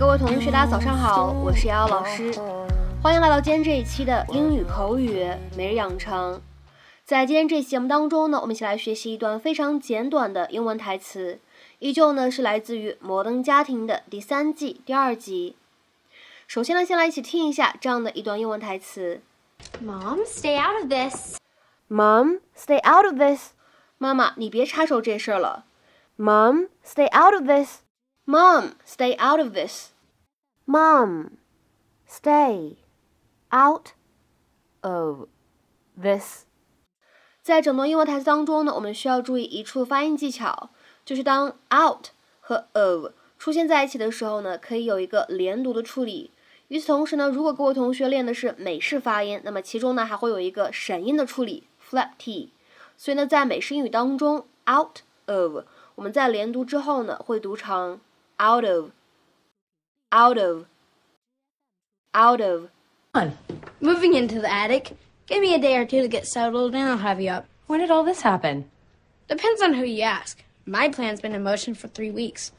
嘿，各位同学，大家早上好，我是瑶瑶老师，欢迎来到今天这一期的英语口语每日养成。在今天这期节目当中呢，我们一起来学习一段非常简短的英文台词，依旧呢是来自于《摩登家庭》的第三季第二集。首先呢，先来一起听一下这样的一段英文台词：Mom, stay out of this. Mom, stay out of this. 妈妈，你别插手这事儿了。Mom, stay out of this. Mom, stay out of this. Mom, stay out of this. 在整段英文台词当中呢，我们需要注意一处发音技巧，就是当 out 和 of 出现在一起的时候呢，可以有一个连读的处理。与此同时呢，如果各位同学练的是美式发音，那么其中呢还会有一个闪音的处理 flap t。所以呢，在美式英语当中，out of 我们在连读之后呢，会读成 out of，out of，out of。Moving into the attic. Give me a day or two to get settled, and I'll have you up. When did all this happen? Depends on who you ask. My plan's been in motion for three weeks.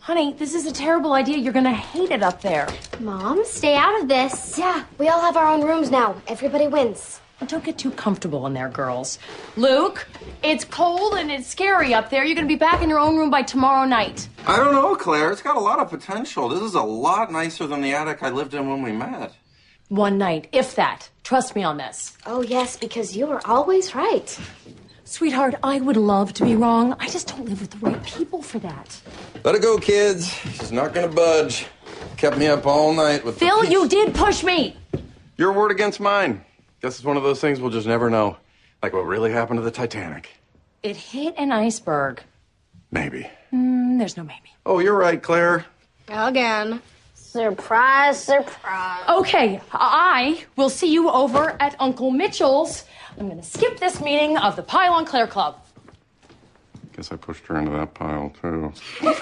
Honey, this is a terrible idea. You're gonna hate it up there. Mom, stay out of this. Yeah, we all have our own rooms now. Everybody wins. Don't get too comfortable in there, girls. Luke, it's cold and it's scary up there. You're gonna be back in your own room by tomorrow night. I don't know, Claire. It's got a lot of potential. This is a lot nicer than the attic I lived in when we met. One night, if that. Trust me on this. Oh, yes, because you are always right. Sweetheart, I would love to be wrong. I just don't live with the right people for that. Let it go, kids. She's not gonna budge. Kept me up all night with. Phil, you did push me. Your word against mine. Guess it's one of those things we'll just never know. Like what really happened to the Titanic. It hit an iceberg. Maybe. Mm, there's no maybe. Oh, you're right, Claire. Again. Surprise, surprise. Okay, I will see you over at Uncle Mitchell's. I'm gonna skip this meeting of the Pylon Claire Club. Guess I pushed her into that pile too.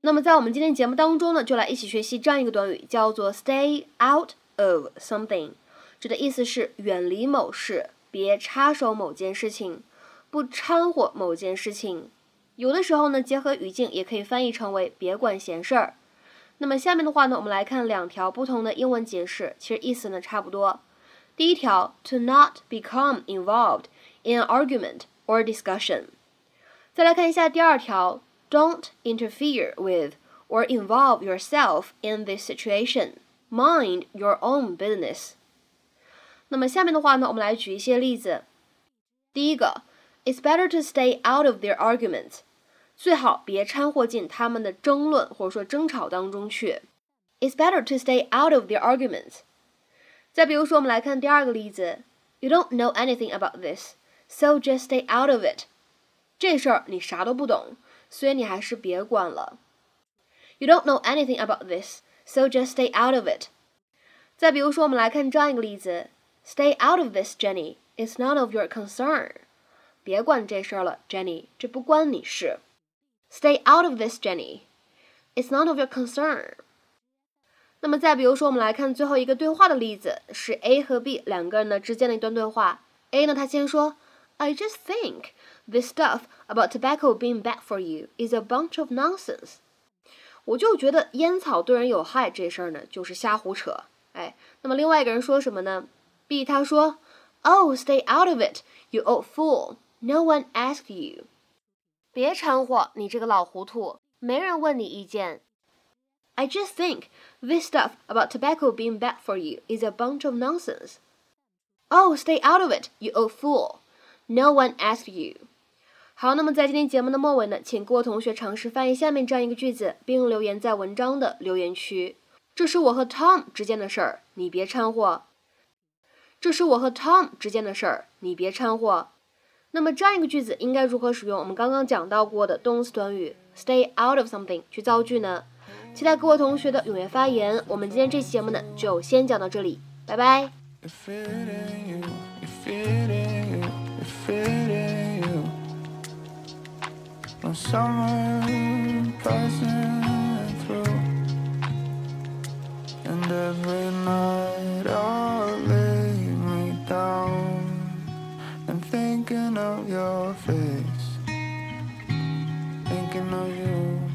那么在我们今天节目当中呢，就来一起学习这样一个短语，叫做 “stay out of something”， 指的意思是远离某事，别插手某件事情，不掺和某件事情。有的时候呢，结合语境也可以翻译成为“别管闲事儿”。那么下面的话呢，我们来看两条不同的英文解释，其实意思呢差不多。第一条，to not become involved in an argument or discussion。再来看一下第二条，don't interfere with or involve yourself in this situation. Mind your own business。那么下面的话呢，我们来举一些例子。第一个，It's better to stay out of their arguments. 最好别掺和进他们的争论或者说争吵当中去。It's better to stay out of their arguments。再比如说，我们来看第二个例子：You don't know anything about this, so just stay out of it。这事儿你啥都不懂，所以你还是别管了。You don't know anything about this, so just stay out of it。再比如说，我们来看这样一个例子：Stay out of this, Jenny. It's none of your concern。别管这事儿了，Jenny，这不关你事。Stay out of this, Jenny. It's none of your concern. 那么再比如说，我们来看最后一个对话的例子，是 A 和 B 两个人呢之间的一段对话。A 呢，他先说，I just think this stuff about tobacco being bad for you is a bunch of nonsense。我就觉得烟草对人有害这事儿呢，就是瞎胡扯。哎，那么另外一个人说什么呢？B 他说，Oh, stay out of it, you old fool. No one asked you. 别掺和，你这个老糊涂，没人问你意见。I just think this stuff about tobacco being bad for you is a bunch of nonsense. Oh, stay out of it, you old fool. No one asked you. 好，那么在今天节目的末尾呢，请各位同学尝试翻译下面这样一个句子，并留言在文章的留言区。这是我和 Tom 之间的事儿，你别掺和。这是我和 Tom 之间的事儿，你别掺和。那么这样一个句子应该如何使用我们刚刚讲到过的动词短语 stay out of something 去造句呢？期待各位同学的踊跃发言。我们今天这期节目呢就先讲到这里，拜拜。Thinking of your face, thinking of you.